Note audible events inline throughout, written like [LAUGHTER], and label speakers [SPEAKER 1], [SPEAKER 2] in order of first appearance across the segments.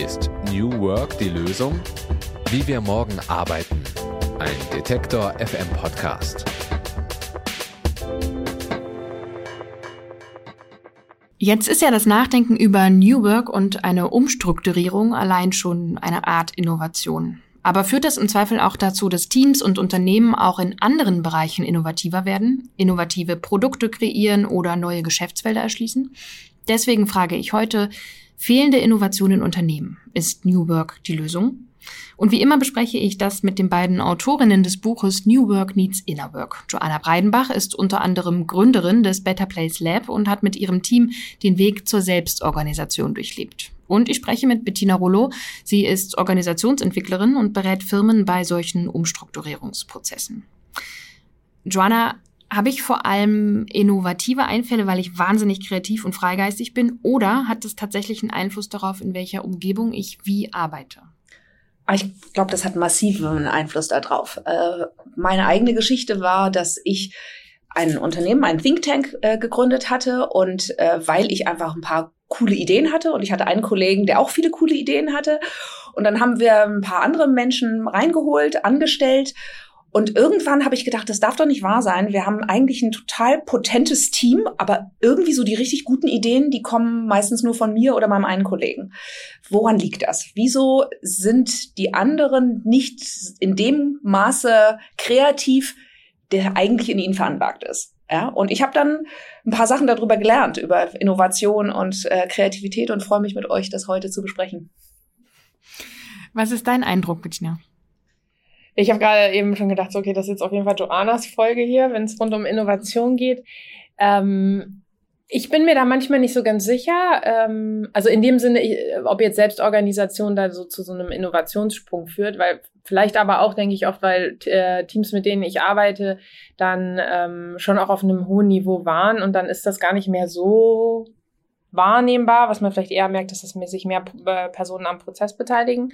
[SPEAKER 1] Ist New Work die Lösung? Wie wir morgen arbeiten. Ein Detektor FM Podcast.
[SPEAKER 2] Jetzt ist ja das Nachdenken über New Work und eine Umstrukturierung allein schon eine Art Innovation. Aber führt das im Zweifel auch dazu, dass Teams und Unternehmen auch in anderen Bereichen innovativer werden, innovative Produkte kreieren oder neue Geschäftsfelder erschließen? Deswegen frage ich heute, fehlende Innovation in Unternehmen. Ist New Work die Lösung? Und wie immer bespreche ich das mit den beiden Autorinnen des Buches New Work Needs Inner Work. Joanna Breidenbach ist unter anderem Gründerin des Better Place Lab und hat mit ihrem Team den Weg zur Selbstorganisation durchlebt. Und ich spreche mit Bettina Rollo. Sie ist Organisationsentwicklerin und berät Firmen bei solchen Umstrukturierungsprozessen. Joanna, habe ich vor allem innovative Einfälle, weil ich wahnsinnig kreativ und freigeistig bin? Oder hat es tatsächlich einen Einfluss darauf, in welcher Umgebung ich wie arbeite?
[SPEAKER 3] Ah, ich glaube, das hat massiven Einfluss darauf. Äh, meine eigene Geschichte war, dass ich ein Unternehmen, ein Think Tank äh, gegründet hatte und äh, weil ich einfach ein paar coole Ideen hatte und ich hatte einen Kollegen, der auch viele coole Ideen hatte und dann haben wir ein paar andere Menschen reingeholt, angestellt und irgendwann habe ich gedacht, das darf doch nicht wahr sein. Wir haben eigentlich ein total potentes Team, aber irgendwie so die richtig guten Ideen, die kommen meistens nur von mir oder meinem einen Kollegen. Woran liegt das? Wieso sind die anderen nicht in dem Maße kreativ, der eigentlich in ihnen veranlagt ist? Ja, und ich habe dann ein paar Sachen darüber gelernt, über Innovation und äh, Kreativität und freue mich mit euch, das heute zu besprechen.
[SPEAKER 2] Was ist dein Eindruck, Bettina?
[SPEAKER 4] Ich habe gerade eben schon gedacht, okay, das ist jetzt auf jeden Fall Joannas Folge hier, wenn es rund um Innovation geht. Ähm, ich bin mir da manchmal nicht so ganz sicher. Ähm, also in dem Sinne, ich, ob jetzt Selbstorganisation da so zu so einem Innovationssprung führt, weil vielleicht aber auch, denke ich oft, weil äh, Teams, mit denen ich arbeite, dann ähm, schon auch auf einem hohen Niveau waren und dann ist das gar nicht mehr so wahrnehmbar, was man vielleicht eher merkt, dass das sich mehr äh, Personen am Prozess beteiligen.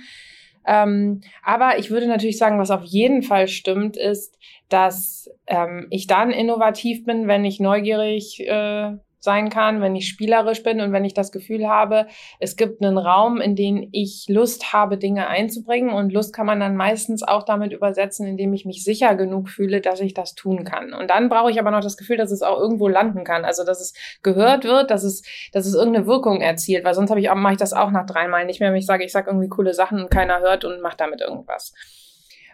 [SPEAKER 4] Ähm, aber ich würde natürlich sagen, was auf jeden Fall stimmt, ist, dass ähm, ich dann innovativ bin, wenn ich neugierig äh, sein kann, wenn ich spielerisch bin und wenn ich das Gefühl habe, es gibt einen Raum, in den ich Lust habe, Dinge einzubringen. Und Lust kann man dann meistens auch damit übersetzen, indem ich mich sicher genug fühle, dass ich das tun kann. Und dann brauche ich aber noch das Gefühl, dass es auch irgendwo landen kann. Also, dass es gehört wird, dass es, dass es irgendeine Wirkung erzielt. Weil sonst habe ich auch, mache ich das auch nach dreimal nicht mehr, wenn ich sage, ich sage irgendwie coole Sachen und keiner hört und macht damit irgendwas.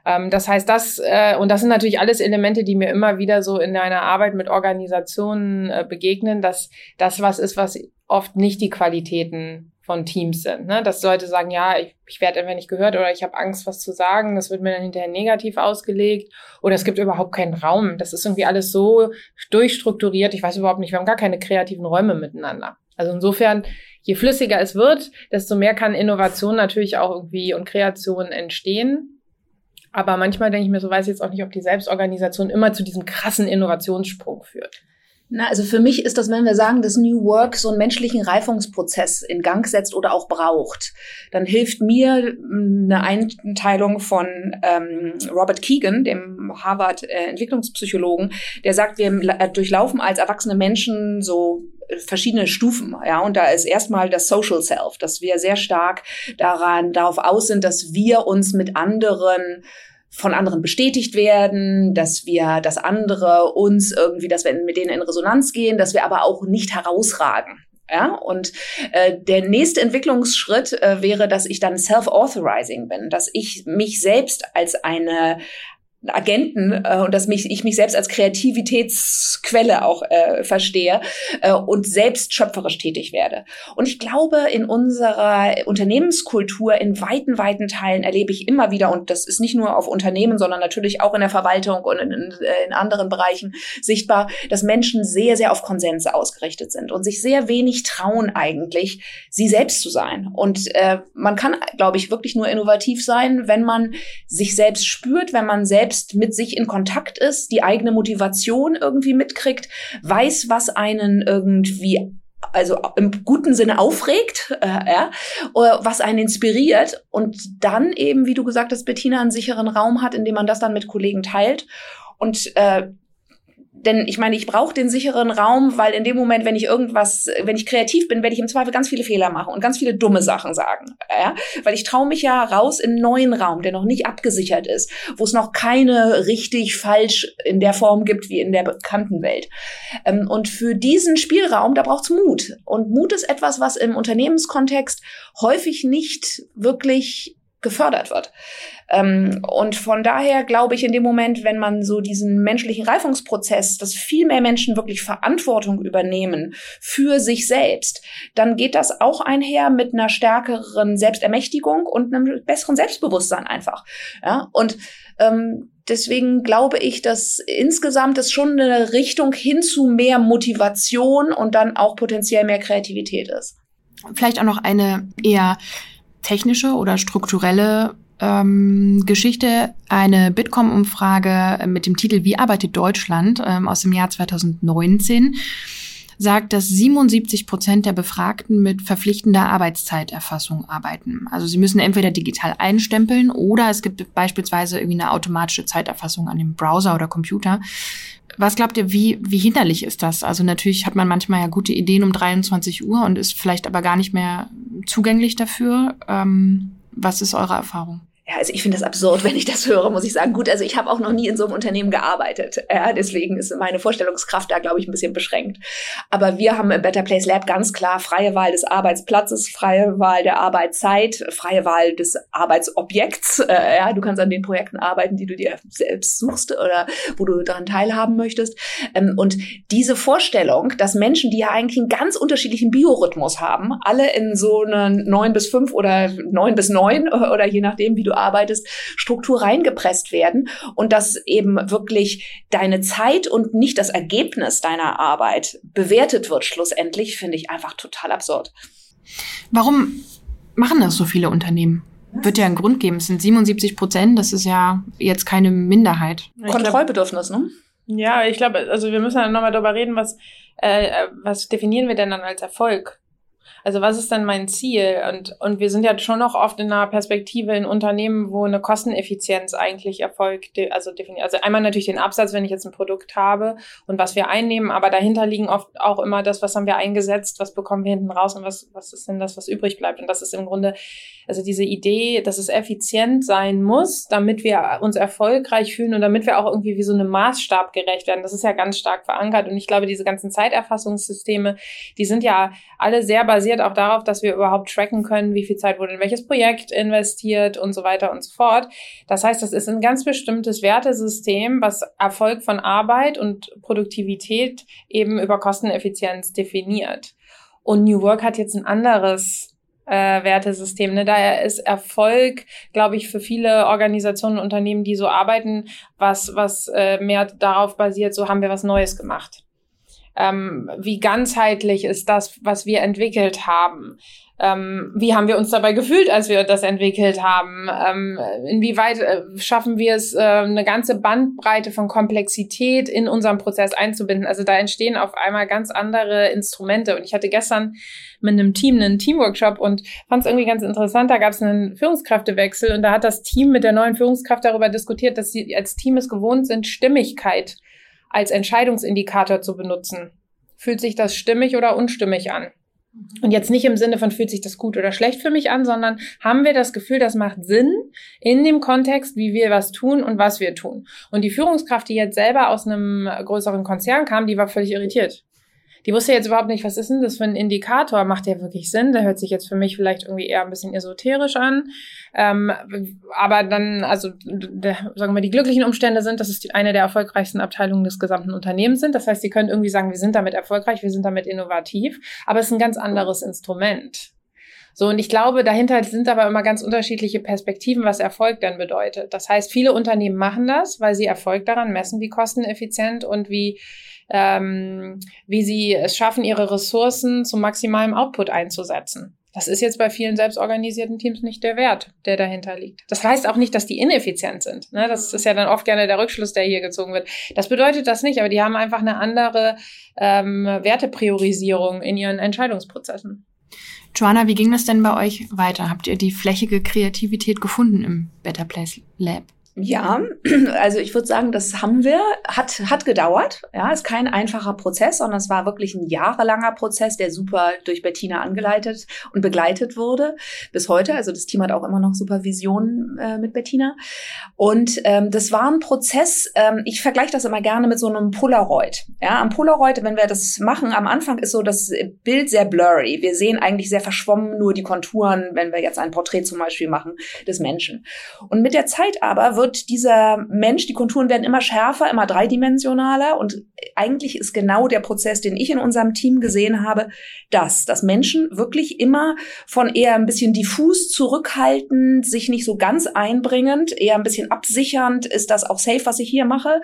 [SPEAKER 4] Ähm, das heißt, das, äh, und das sind natürlich alles Elemente, die mir immer wieder so in einer Arbeit mit Organisationen äh, begegnen, dass das was ist, was oft nicht die Qualitäten von Teams sind. Ne? Dass Leute sagen, ja, ich, ich werde einfach nicht gehört oder ich habe Angst, was zu sagen, das wird mir dann hinterher negativ ausgelegt oder es gibt überhaupt keinen Raum. Das ist irgendwie alles so durchstrukturiert. Ich weiß überhaupt nicht, wir haben gar keine kreativen Räume miteinander. Also insofern, je flüssiger es wird, desto mehr kann Innovation natürlich auch irgendwie und Kreation entstehen. Aber manchmal denke ich mir so, weiß ich jetzt auch nicht, ob die Selbstorganisation immer zu diesem krassen Innovationssprung führt.
[SPEAKER 3] Na, also für mich ist das, wenn wir sagen, dass New Work so einen menschlichen Reifungsprozess in Gang setzt oder auch braucht, dann hilft mir hm, eine Einteilung von ähm, Robert Keegan, dem Harvard-Entwicklungspsychologen, der sagt, wir äh, durchlaufen als erwachsene Menschen so verschiedene Stufen, ja, und da ist erstmal das Social Self, dass wir sehr stark daran darauf aus sind, dass wir uns mit anderen von anderen bestätigt werden, dass wir, dass andere uns irgendwie, dass wir mit denen in Resonanz gehen, dass wir aber auch nicht herausragen. Ja, und äh, der nächste Entwicklungsschritt äh, wäre, dass ich dann self-authorizing bin, dass ich mich selbst als eine Agenten äh, und dass mich, ich mich selbst als Kreativitätsquelle auch äh, verstehe äh, und selbst schöpferisch tätig werde. Und ich glaube, in unserer Unternehmenskultur in weiten, weiten Teilen erlebe ich immer wieder, und das ist nicht nur auf Unternehmen, sondern natürlich auch in der Verwaltung und in, in, in anderen Bereichen sichtbar, dass Menschen sehr, sehr auf Konsense ausgerichtet sind und sich sehr wenig trauen eigentlich, sie selbst zu sein. Und äh, man kann, glaube ich, wirklich nur innovativ sein, wenn man sich selbst spürt, wenn man selbst selbst mit sich in Kontakt ist, die eigene Motivation irgendwie mitkriegt, weiß, was einen irgendwie also im guten Sinne aufregt, äh, ja, was einen inspiriert und dann eben, wie du gesagt hast, Bettina, einen sicheren Raum hat, in man das dann mit Kollegen teilt. Und äh, denn ich meine, ich brauche den sicheren Raum, weil in dem Moment, wenn ich irgendwas, wenn ich kreativ bin, werde ich im Zweifel ganz viele Fehler machen und ganz viele dumme Sachen sagen. Ja? Weil ich traue mich ja raus in einen neuen Raum, der noch nicht abgesichert ist, wo es noch keine richtig falsch in der Form gibt wie in der bekannten Welt. Ähm, und für diesen Spielraum, da braucht's Mut. Und Mut ist etwas, was im Unternehmenskontext häufig nicht wirklich gefördert wird. Ähm, und von daher glaube ich in dem Moment, wenn man so diesen menschlichen Reifungsprozess, dass viel mehr Menschen wirklich Verantwortung übernehmen für sich selbst, dann geht das auch einher mit einer stärkeren Selbstermächtigung und einem besseren Selbstbewusstsein einfach. Ja, und ähm, deswegen glaube ich, dass insgesamt es schon eine Richtung hin zu mehr Motivation und dann auch potenziell mehr Kreativität ist.
[SPEAKER 2] Vielleicht auch noch eine eher technische oder strukturelle ähm, Geschichte, eine Bitkom-Umfrage mit dem Titel Wie arbeitet Deutschland ähm, aus dem Jahr 2019 sagt, dass 77 Prozent der Befragten mit verpflichtender Arbeitszeiterfassung arbeiten. Also sie müssen entweder digital einstempeln oder es gibt beispielsweise irgendwie eine automatische Zeiterfassung an dem Browser oder Computer. Was glaubt ihr, wie, wie hinderlich ist das? Also natürlich hat man manchmal ja gute Ideen um 23 Uhr und ist vielleicht aber gar nicht mehr zugänglich dafür. Ähm, was ist eure Erfahrung?
[SPEAKER 3] Ja, also ich finde das absurd, [LAUGHS] wenn ich das höre, muss ich sagen. Gut, also ich habe auch noch nie in so einem Unternehmen gearbeitet. Ja, deswegen ist meine Vorstellungskraft da, glaube ich, ein bisschen beschränkt. Aber wir haben im Better Place Lab ganz klar freie Wahl des Arbeitsplatzes, freie Wahl der Arbeitszeit, freie Wahl des Arbeitsobjekts. Äh, ja, du kannst an den Projekten arbeiten, die du dir selbst suchst oder wo du daran teilhaben möchtest. Ähm, und diese Vorstellung, dass Menschen, die ja eigentlich einen ganz unterschiedlichen Biorhythmus haben, alle in so einen neun bis fünf oder neun bis neun [LAUGHS] oder je nachdem, wie du arbeitest, Struktur reingepresst werden und dass eben wirklich deine Zeit und nicht das Ergebnis deiner Arbeit bewertet wird schlussendlich, finde ich einfach total absurd.
[SPEAKER 2] Warum machen das so viele Unternehmen? Wird ja einen Grund geben. Es sind 77 Prozent, das ist ja jetzt keine Minderheit.
[SPEAKER 3] Kontrollbedürfnis, ne?
[SPEAKER 4] Ja, ich glaube, also wir müssen dann nochmal darüber reden, was, äh, was definieren wir denn dann als Erfolg? Also was ist denn mein Ziel? Und, und wir sind ja schon noch oft in einer Perspektive in Unternehmen, wo eine Kosteneffizienz eigentlich erfolgt. Also, also einmal natürlich den Absatz, wenn ich jetzt ein Produkt habe und was wir einnehmen, aber dahinter liegen oft auch immer das, was haben wir eingesetzt, was bekommen wir hinten raus und was, was ist denn das, was übrig bleibt. Und das ist im Grunde, also diese Idee, dass es effizient sein muss, damit wir uns erfolgreich fühlen und damit wir auch irgendwie wie so einem Maßstab gerecht werden. Das ist ja ganz stark verankert. Und ich glaube, diese ganzen Zeiterfassungssysteme, die sind ja alle sehr basiert auch darauf, dass wir überhaupt tracken können, wie viel Zeit wurde in welches Projekt investiert und so weiter und so fort. Das heißt, das ist ein ganz bestimmtes Wertesystem, was Erfolg von Arbeit und Produktivität eben über Kosteneffizienz definiert. Und New Work hat jetzt ein anderes äh, Wertesystem. Ne? Daher ist Erfolg, glaube ich, für viele Organisationen und Unternehmen, die so arbeiten, was, was äh, mehr darauf basiert, so haben wir was Neues gemacht ähm, wie ganzheitlich ist das, was wir entwickelt haben. Ähm, wie haben wir uns dabei gefühlt, als wir das entwickelt haben? Ähm, inwieweit äh, schaffen wir es, äh, eine ganze Bandbreite von Komplexität in unserem Prozess einzubinden? Also da entstehen auf einmal ganz andere Instrumente. Und ich hatte gestern mit einem Team einen Teamworkshop und fand es irgendwie ganz interessant. Da gab es einen Führungskräftewechsel und da hat das Team mit der neuen Führungskraft darüber diskutiert, dass sie als Team es gewohnt sind, Stimmigkeit als Entscheidungsindikator zu benutzen. Fühlt sich das stimmig oder unstimmig an? Und jetzt nicht im Sinne von fühlt sich das gut oder schlecht für mich an, sondern haben wir das Gefühl, das macht Sinn in dem Kontext, wie wir was tun und was wir tun. Und die Führungskraft, die jetzt selber aus einem größeren Konzern kam, die war völlig irritiert die wusste jetzt überhaupt nicht, was ist denn das für ein Indikator? Macht der wirklich Sinn? Der hört sich jetzt für mich vielleicht irgendwie eher ein bisschen esoterisch an. Ähm, aber dann, also der, sagen wir, die glücklichen Umstände sind, dass es die, eine der erfolgreichsten Abteilungen des gesamten Unternehmens sind. Das heißt, sie können irgendwie sagen, wir sind damit erfolgreich, wir sind damit innovativ, aber es ist ein ganz anderes Instrument. So, und ich glaube, dahinter sind aber immer ganz unterschiedliche Perspektiven, was Erfolg dann bedeutet. Das heißt, viele Unternehmen machen das, weil sie Erfolg daran messen, wie kosteneffizient und wie ähm, wie sie es schaffen, ihre Ressourcen zum maximalen Output einzusetzen. Das ist jetzt bei vielen selbstorganisierten Teams nicht der Wert, der dahinter liegt. Das heißt auch nicht, dass die ineffizient sind. Ne? Das ist ja dann oft gerne der Rückschluss, der hier gezogen wird. Das bedeutet das nicht, aber die haben einfach eine andere ähm, Wertepriorisierung in ihren Entscheidungsprozessen.
[SPEAKER 2] Joanna, wie ging das denn bei euch weiter? Habt ihr die flächige Kreativität gefunden im Better Place Lab?
[SPEAKER 3] Ja, [CLEARS THROAT] also ich würde sagen, das haben wir, hat, hat gedauert. Ja, ist kein einfacher Prozess, sondern es war wirklich ein jahrelanger Prozess, der super durch Bettina angeleitet und begleitet wurde bis heute. Also das Team hat auch immer noch Supervision äh, mit Bettina. Und ähm, das war ein Prozess, ähm, ich vergleiche das immer gerne mit so einem Polaroid. Ja, am Polaroid, wenn wir das machen, am Anfang ist so das Bild sehr blurry. Wir sehen eigentlich sehr verschwommen nur die Konturen, wenn wir jetzt ein Porträt zum Beispiel machen des Menschen. Und mit der Zeit aber wird dieser Mensch, die Konturen werden immer schärfer, immer dreidimensionaler und eigentlich ist genau der Prozess, den ich in unserem Team gesehen habe, das, dass Menschen wirklich immer von eher ein bisschen diffus zurückhaltend, sich nicht so ganz einbringend, eher ein bisschen absichernd, ist das auch safe, was ich hier mache?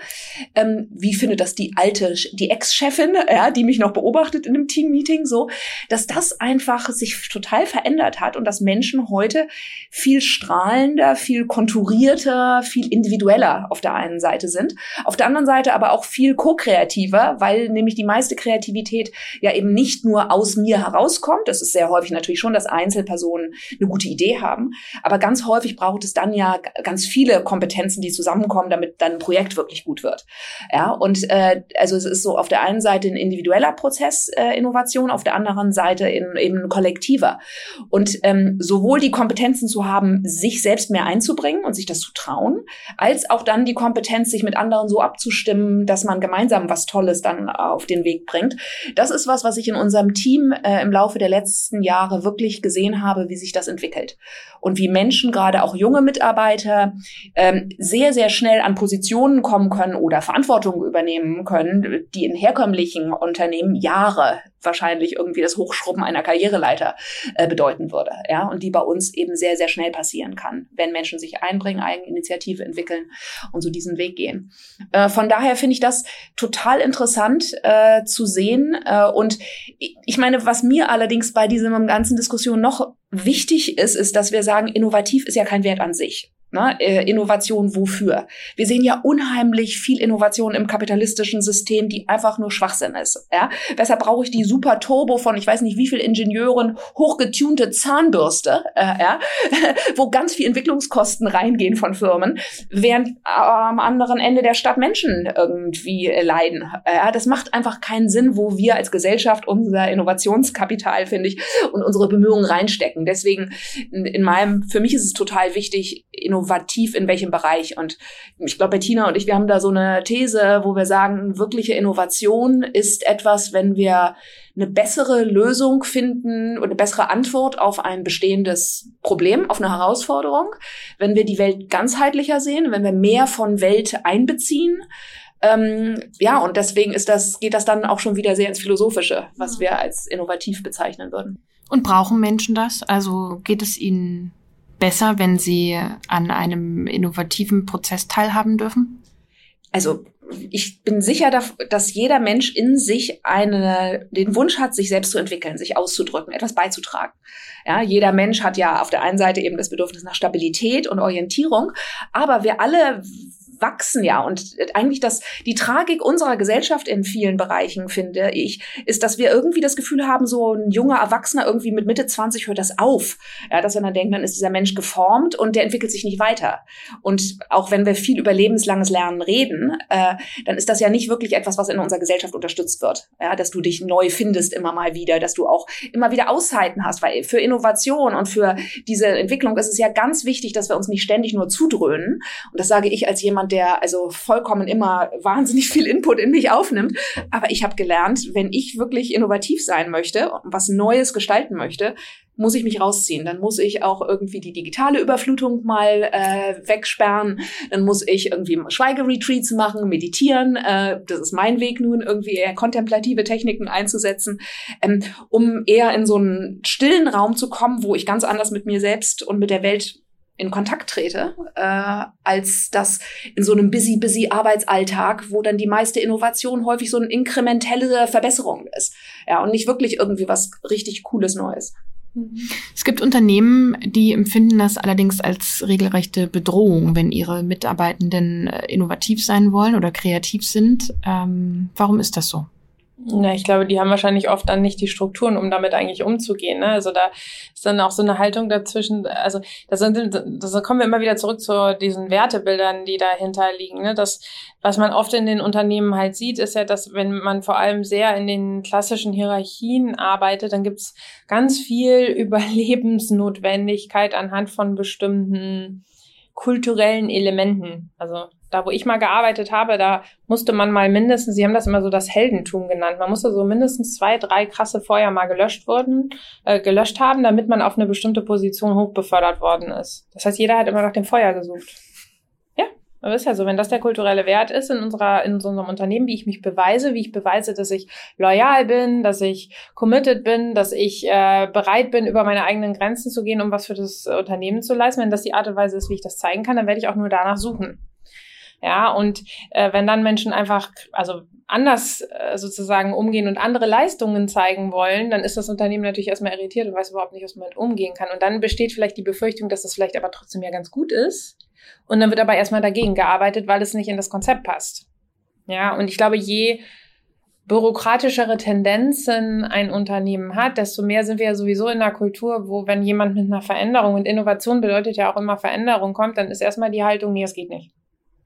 [SPEAKER 3] Ähm, wie findet das die alte, die Ex-Chefin, ja, die mich noch beobachtet in einem Team-Meeting, so, dass das einfach sich total verändert hat und dass Menschen heute viel strahlender, viel konturierter, viel individueller auf der einen Seite sind, auf der anderen Seite aber auch viel ko-kreativer, weil nämlich die meiste Kreativität ja eben nicht nur aus mir herauskommt. Das ist sehr häufig natürlich schon, dass Einzelpersonen eine gute Idee haben, aber ganz häufig braucht es dann ja ganz viele Kompetenzen, die zusammenkommen, damit dann ein Projekt wirklich gut wird. Ja, und äh, also es ist so auf der einen Seite ein individueller Prozess äh, Innovation, auf der anderen Seite in, eben kollektiver. Und ähm, sowohl die Kompetenzen zu haben, sich selbst mehr einzubringen und sich das zu trauen, als auch dann die Kompetenz, sich mit anderen so abzustimmen, dass man gemeinsam was Tolles dann auf den Weg bringt. Das ist was, was ich in unserem Team äh, im Laufe der letzten Jahre wirklich gesehen habe, wie sich das entwickelt. Und wie Menschen, gerade auch junge Mitarbeiter, ähm, sehr, sehr schnell an Positionen kommen können oder Verantwortung übernehmen können, die in herkömmlichen Unternehmen Jahre wahrscheinlich irgendwie das Hochschrubben einer Karriereleiter äh, bedeuten würde. Ja, und die bei uns eben sehr, sehr schnell passieren kann, wenn Menschen sich einbringen, Eigeninitiative entwickeln und so diesen Weg gehen. Äh, von daher finde ich das total interessant äh, zu sehen. Äh, und ich meine, was mir allerdings bei diesem ganzen Diskussion noch wichtig ist, ist, dass wir sagen, innovativ ist ja kein Wert an sich. Ne? Äh, Innovation wofür? Wir sehen ja unheimlich viel Innovation im kapitalistischen System, die einfach nur Schwachsinn ist. Ja? Weshalb brauche ich die super Turbo von, ich weiß nicht wie viel Ingenieuren, hochgetunte Zahnbürste, äh, ja? [LAUGHS] wo ganz viel Entwicklungskosten reingehen von Firmen, während am anderen Ende der Stadt Menschen irgendwie leiden. Ja? Das macht einfach keinen Sinn, wo wir als Gesellschaft unser Innovationskapital, finde ich, und unsere Bemühungen reinstecken. Deswegen, in meinem, für mich ist es total wichtig, innovativ in welchem Bereich. Und ich glaube, Bettina und ich, wir haben da so eine These, wo wir sagen, wirkliche Innovation ist etwas, wenn wir eine bessere Lösung finden und eine bessere Antwort auf ein bestehendes Problem, auf eine Herausforderung, wenn wir die Welt ganzheitlicher sehen, wenn wir mehr von Welt einbeziehen. Ähm, ja, und deswegen ist das, geht das dann auch schon wieder sehr ins Philosophische, was wir als innovativ bezeichnen würden.
[SPEAKER 2] Und brauchen Menschen das? Also geht es ihnen besser, wenn sie an einem innovativen Prozess teilhaben dürfen?
[SPEAKER 3] Also ich bin sicher, dass jeder Mensch in sich eine, den Wunsch hat, sich selbst zu entwickeln, sich auszudrücken, etwas beizutragen. Ja, jeder Mensch hat ja auf der einen Seite eben das Bedürfnis nach Stabilität und Orientierung, aber wir alle wachsen ja. Und eigentlich das, die Tragik unserer Gesellschaft in vielen Bereichen, finde ich, ist, dass wir irgendwie das Gefühl haben, so ein junger Erwachsener irgendwie mit Mitte 20 hört das auf. Ja, dass wir dann denken, dann ist dieser Mensch geformt und der entwickelt sich nicht weiter. Und auch wenn wir viel über lebenslanges Lernen reden, äh, dann ist das ja nicht wirklich etwas, was in unserer Gesellschaft unterstützt wird. Ja, dass du dich neu findest immer mal wieder, dass du auch immer wieder Auszeiten hast, weil für Innovation und für diese Entwicklung ist es ja ganz wichtig, dass wir uns nicht ständig nur zudröhnen. Und das sage ich als jemand, der also vollkommen immer wahnsinnig viel Input in mich aufnimmt. Aber ich habe gelernt, wenn ich wirklich innovativ sein möchte und was Neues gestalten möchte, muss ich mich rausziehen. Dann muss ich auch irgendwie die digitale Überflutung mal äh, wegsperren. Dann muss ich irgendwie Schweigeretreats machen, meditieren. Äh, das ist mein Weg nun, irgendwie eher kontemplative Techniken einzusetzen, ähm, um eher in so einen stillen Raum zu kommen, wo ich ganz anders mit mir selbst und mit der Welt in Kontakt trete, äh, als das in so einem busy, busy Arbeitsalltag, wo dann die meiste Innovation häufig so eine inkrementelle Verbesserung ist. Ja, und nicht wirklich irgendwie was richtig Cooles Neues.
[SPEAKER 2] Es gibt Unternehmen, die empfinden das allerdings als regelrechte Bedrohung, wenn ihre Mitarbeitenden äh, innovativ sein wollen oder kreativ sind. Ähm, warum ist das so?
[SPEAKER 4] Na, ich glaube, die haben wahrscheinlich oft dann nicht die Strukturen, um damit eigentlich umzugehen. Ne? Also da ist dann auch so eine Haltung dazwischen. Also da, sind, da kommen wir immer wieder zurück zu diesen Wertebildern, die dahinter liegen. Ne? Das, was man oft in den Unternehmen halt sieht, ist ja, dass wenn man vor allem sehr in den klassischen Hierarchien arbeitet, dann gibt's ganz viel [LAUGHS] Überlebensnotwendigkeit anhand von bestimmten kulturellen Elementen. Also da, wo ich mal gearbeitet habe, da musste man mal mindestens, sie haben das immer so das Heldentum genannt, man musste so mindestens zwei, drei krasse Feuer mal gelöscht wurden, äh, gelöscht haben, damit man auf eine bestimmte Position hochbefördert worden ist. Das heißt, jeder hat immer nach dem Feuer gesucht. Aber ist ja so, wenn das der kulturelle Wert ist in unserer, in unserem Unternehmen, wie ich mich beweise, wie ich beweise, dass ich loyal bin, dass ich committed bin, dass ich äh, bereit bin, über meine eigenen Grenzen zu gehen, um was für das Unternehmen zu leisten, wenn das die Art und Weise ist, wie ich das zeigen kann, dann werde ich auch nur danach suchen. Ja, und äh, wenn dann Menschen einfach, also anders äh, sozusagen umgehen und andere Leistungen zeigen wollen, dann ist das Unternehmen natürlich erstmal irritiert und weiß überhaupt nicht, was man umgehen kann. Und dann besteht vielleicht die Befürchtung, dass das vielleicht aber trotzdem ja ganz gut ist. Und dann wird aber erstmal dagegen gearbeitet, weil es nicht in das Konzept passt. Ja, und ich glaube, je bürokratischere Tendenzen ein Unternehmen hat, desto mehr sind wir ja sowieso in einer Kultur, wo wenn jemand mit einer Veränderung und Innovation bedeutet ja auch immer Veränderung kommt, dann ist erstmal die Haltung, nee, es geht nicht.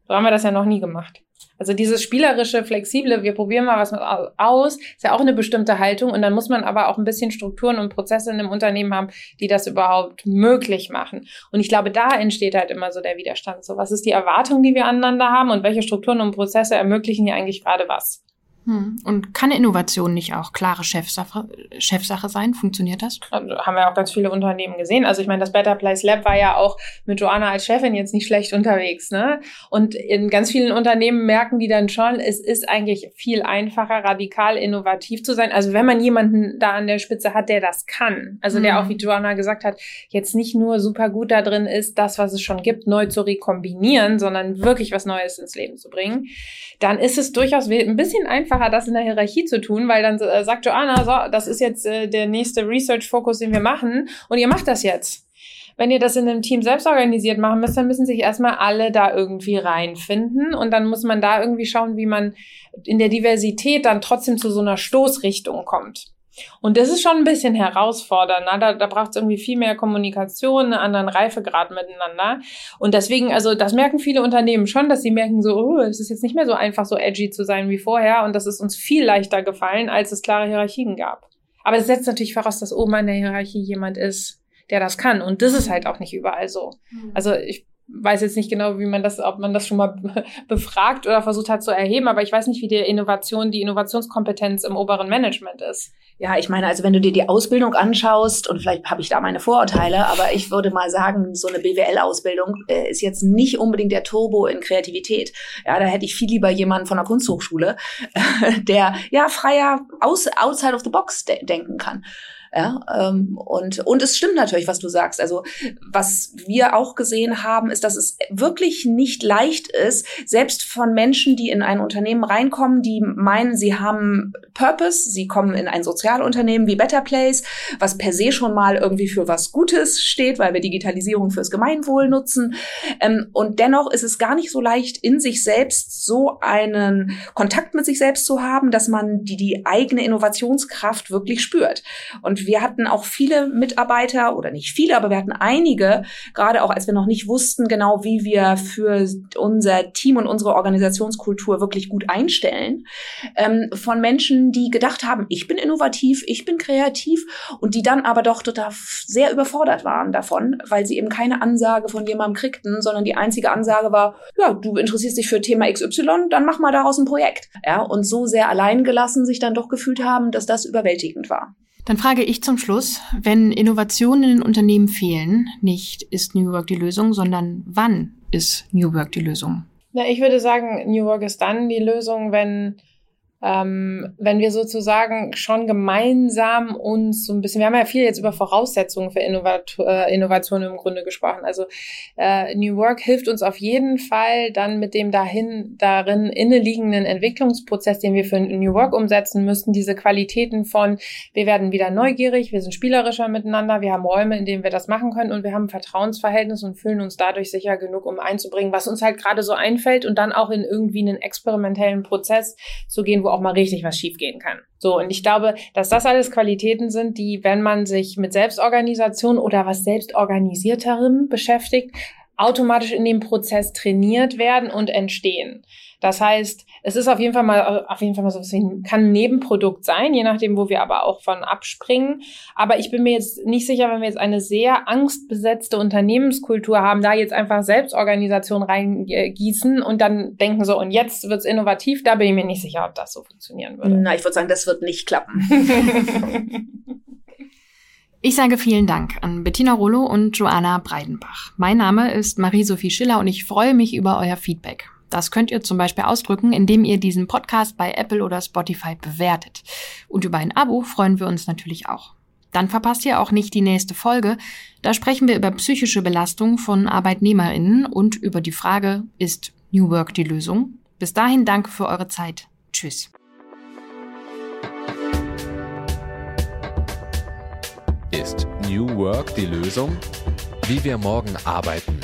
[SPEAKER 4] So haben wir das ja noch nie gemacht. Also dieses spielerische, flexible, wir probieren mal was aus, ist ja auch eine bestimmte Haltung und dann muss man aber auch ein bisschen Strukturen und Prozesse in einem Unternehmen haben, die das überhaupt möglich machen. Und ich glaube, da entsteht halt immer so der Widerstand. So, was ist die Erwartung, die wir aneinander haben und welche Strukturen und Prozesse ermöglichen hier eigentlich gerade was?
[SPEAKER 2] Hm. Und kann Innovation nicht auch klare Chefsache, Chefsache sein? Funktioniert das?
[SPEAKER 4] Haben wir auch ganz viele Unternehmen gesehen. Also ich meine, das Better Place Lab war ja auch mit Joanna als Chefin jetzt nicht schlecht unterwegs. Ne? Und in ganz vielen Unternehmen merken die dann schon, es ist eigentlich viel einfacher, radikal innovativ zu sein. Also wenn man jemanden da an der Spitze hat, der das kann. Also der auch, wie Joanna gesagt hat, jetzt nicht nur super gut da drin ist, das, was es schon gibt, neu zu rekombinieren, sondern wirklich was Neues ins Leben zu bringen, dann ist es durchaus ein bisschen einfacher einfacher, das in der Hierarchie zu tun, weil dann äh, sagt Joanna, so, das ist jetzt äh, der nächste Research-Fokus, den wir machen und ihr macht das jetzt. Wenn ihr das in einem Team selbst organisiert machen müsst, dann müssen sich erstmal alle da irgendwie reinfinden und dann muss man da irgendwie schauen, wie man in der Diversität dann trotzdem zu so einer Stoßrichtung kommt. Und das ist schon ein bisschen herausfordernd. Ne? Da, da braucht es irgendwie viel mehr Kommunikation, einen anderen Reifegrad miteinander. Und deswegen, also das merken viele Unternehmen schon, dass sie merken so, oh, es ist jetzt nicht mehr so einfach, so edgy zu sein wie vorher. Und das ist uns viel leichter gefallen, als es klare Hierarchien gab. Aber das setzt natürlich voraus, dass oben in der Hierarchie jemand ist, der das kann. Und das ist halt auch nicht überall so. Mhm. Also ich weiß jetzt nicht genau, wie man das, ob man das schon mal [LAUGHS] befragt oder versucht hat zu erheben, aber ich weiß nicht, wie die Innovation, die Innovationskompetenz im oberen Management ist.
[SPEAKER 3] Ja, ich meine, also wenn du dir die Ausbildung anschaust, und vielleicht habe ich da meine Vorurteile, aber ich würde mal sagen, so eine BWL-Ausbildung äh, ist jetzt nicht unbedingt der Turbo in Kreativität. Ja, da hätte ich viel lieber jemanden von der Kunsthochschule, [LAUGHS] der ja freier aus, outside of the box de denken kann. Ja, ähm, und, und es stimmt natürlich, was du sagst. Also was wir auch gesehen haben, ist, dass es wirklich nicht leicht ist, selbst von Menschen, die in ein Unternehmen reinkommen, die meinen, sie haben Purpose, sie kommen in ein Sozialunternehmen wie Better Place, was per se schon mal irgendwie für was Gutes steht, weil wir Digitalisierung fürs Gemeinwohl nutzen. Ähm, und dennoch ist es gar nicht so leicht, in sich selbst so einen Kontakt mit sich selbst zu haben, dass man die, die eigene Innovationskraft wirklich spürt. Und wir hatten auch viele Mitarbeiter oder nicht viele, aber wir hatten einige, gerade auch als wir noch nicht wussten genau, wie wir für unser Team und unsere Organisationskultur wirklich gut einstellen, ähm, von Menschen, die gedacht haben, ich bin innovativ, ich bin kreativ und die dann aber doch total sehr überfordert waren davon, weil sie eben keine Ansage von jemandem kriegten, sondern die einzige Ansage war, ja, du interessierst dich für Thema XY, dann mach mal daraus ein Projekt. Ja, und so sehr alleingelassen sich dann doch gefühlt haben, dass das überwältigend war.
[SPEAKER 2] Dann frage ich zum Schluss, wenn Innovationen in den Unternehmen fehlen, nicht ist New Work die Lösung, sondern wann ist New Work die Lösung?
[SPEAKER 4] Na, ich würde sagen, New Work ist dann die Lösung, wenn ähm, wenn wir sozusagen schon gemeinsam uns so ein bisschen, wir haben ja viel jetzt über Voraussetzungen für Innovat äh, Innovation im Grunde gesprochen. Also äh, New Work hilft uns auf jeden Fall dann mit dem dahin darin inneliegenden Entwicklungsprozess, den wir für New Work umsetzen müssten, diese Qualitäten von, wir werden wieder neugierig, wir sind spielerischer miteinander, wir haben Räume, in denen wir das machen können und wir haben ein Vertrauensverhältnis und fühlen uns dadurch sicher genug, um einzubringen, was uns halt gerade so einfällt und dann auch in irgendwie einen experimentellen Prozess zu gehen, wo auch mal richtig was schiefgehen kann. So, und ich glaube, dass das alles Qualitäten sind, die, wenn man sich mit Selbstorganisation oder was selbstorganisierterem beschäftigt, automatisch in dem Prozess trainiert werden und entstehen. Das heißt, es ist auf jeden Fall mal, auf jeden Fall mal so ein, kann ein Nebenprodukt sein, je nachdem, wo wir aber auch von abspringen. Aber ich bin mir jetzt nicht sicher, wenn wir jetzt eine sehr angstbesetzte Unternehmenskultur haben, da jetzt einfach Selbstorganisation reingießen und dann denken so, und jetzt wird's innovativ, da bin ich mir nicht sicher, ob das so funktionieren würde.
[SPEAKER 3] Na, ich würde sagen, das wird nicht klappen. [LAUGHS]
[SPEAKER 2] Ich sage vielen Dank an Bettina Rollo und Joanna Breidenbach. Mein Name ist Marie-Sophie Schiller und ich freue mich über euer Feedback. Das könnt ihr zum Beispiel ausdrücken, indem ihr diesen Podcast bei Apple oder Spotify bewertet. Und über ein Abo freuen wir uns natürlich auch. Dann verpasst ihr auch nicht die nächste Folge. Da sprechen wir über psychische Belastung von ArbeitnehmerInnen und über die Frage, ist New Work die Lösung? Bis dahin danke für eure Zeit. Tschüss.
[SPEAKER 1] Ist New Work die Lösung? Wie wir morgen arbeiten.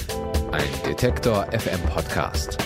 [SPEAKER 1] Ein Detektor FM Podcast.